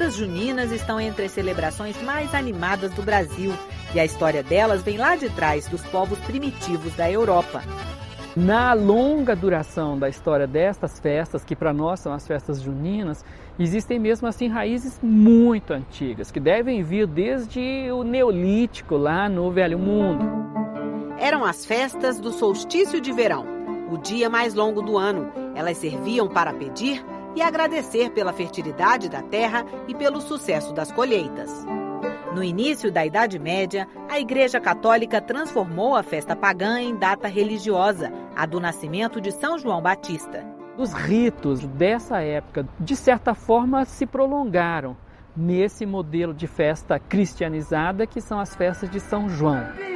festas juninas estão entre as celebrações mais animadas do Brasil e a história delas vem lá de trás dos povos primitivos da Europa. Na longa duração da história destas festas, que para nós são as festas juninas, existem mesmo assim raízes muito antigas, que devem vir desde o Neolítico, lá no Velho Mundo. Eram as festas do solstício de verão, o dia mais longo do ano. Elas serviam para pedir e agradecer pela fertilidade da terra e pelo sucesso das colheitas. No início da Idade Média, a Igreja Católica transformou a festa pagã em data religiosa, a do nascimento de São João Batista. Os ritos dessa época, de certa forma, se prolongaram nesse modelo de festa cristianizada que são as festas de São João.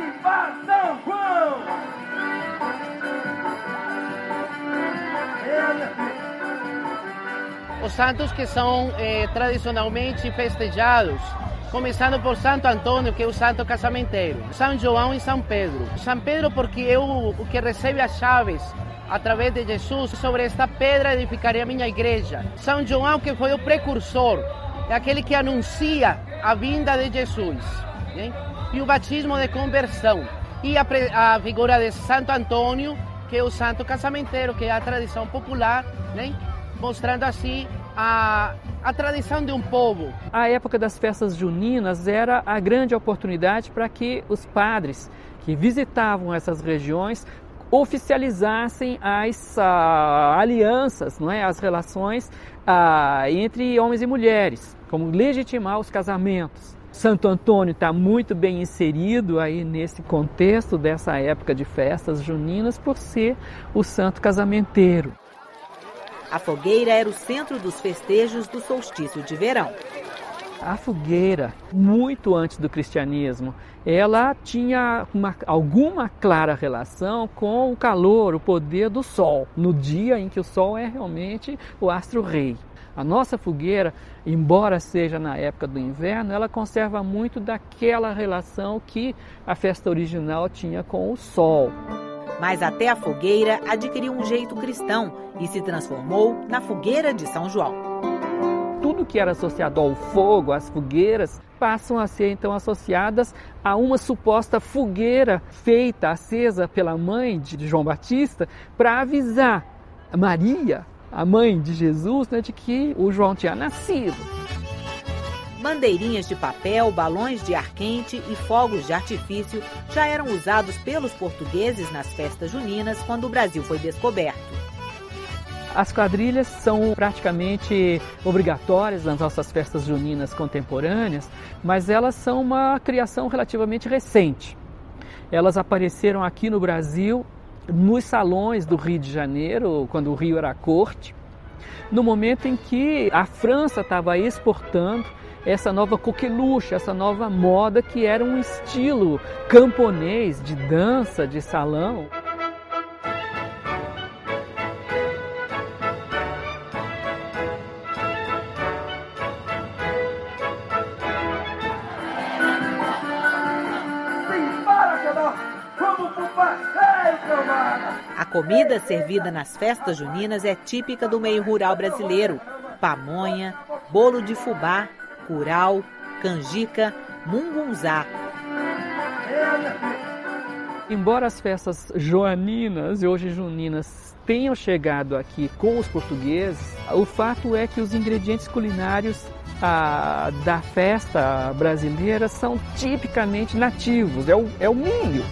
Os santos que são eh, tradicionalmente festejados começando por Santo Antônio, que é o santo casamenteiro, São João e São Pedro. São Pedro porque é o, o que recebe as chaves através de Jesus, sobre esta pedra edificarei a minha igreja. São João que foi o precursor, é aquele que anuncia a vinda de Jesus. Hein? E o batismo de conversão. E a, a figura de Santo Antônio, que é o santo casamenteiro, que é a tradição popular, né? Mostrando assim a, a tradição de um povo. A época das festas juninas era a grande oportunidade para que os padres que visitavam essas regiões oficializassem as uh, alianças, não é? as relações uh, entre homens e mulheres, como legitimar os casamentos. Santo Antônio está muito bem inserido aí nesse contexto dessa época de festas juninas por ser o santo casamenteiro. A fogueira era o centro dos festejos do solstício de verão. A fogueira, muito antes do cristianismo, ela tinha uma, alguma clara relação com o calor, o poder do sol, no dia em que o sol é realmente o astro-rei. A nossa fogueira, embora seja na época do inverno, ela conserva muito daquela relação que a festa original tinha com o sol mas até a fogueira adquiriu um jeito cristão e se transformou na fogueira de São João. Tudo que era associado ao fogo, às fogueiras, passam a ser então associadas a uma suposta fogueira feita, acesa pela mãe de João Batista, para avisar Maria, a mãe de Jesus, né, de que o João tinha nascido. Bandeirinhas de papel, balões de ar quente e fogos de artifício já eram usados pelos portugueses nas festas juninas quando o Brasil foi descoberto. As quadrilhas são praticamente obrigatórias nas nossas festas juninas contemporâneas, mas elas são uma criação relativamente recente. Elas apareceram aqui no Brasil nos salões do Rio de Janeiro, quando o Rio era corte, no momento em que a França estava exportando essa nova coqueluche, essa nova moda que era um estilo camponês de dança, de salão. A comida servida nas festas juninas é típica do meio rural brasileiro: pamonha, bolo de fubá, curau, canjica, mungunzá. Embora as festas joaninas e hoje juninas tenham chegado aqui com os portugueses, o fato é que os ingredientes culinários ah, da festa brasileira são tipicamente nativos, é o, é o milho.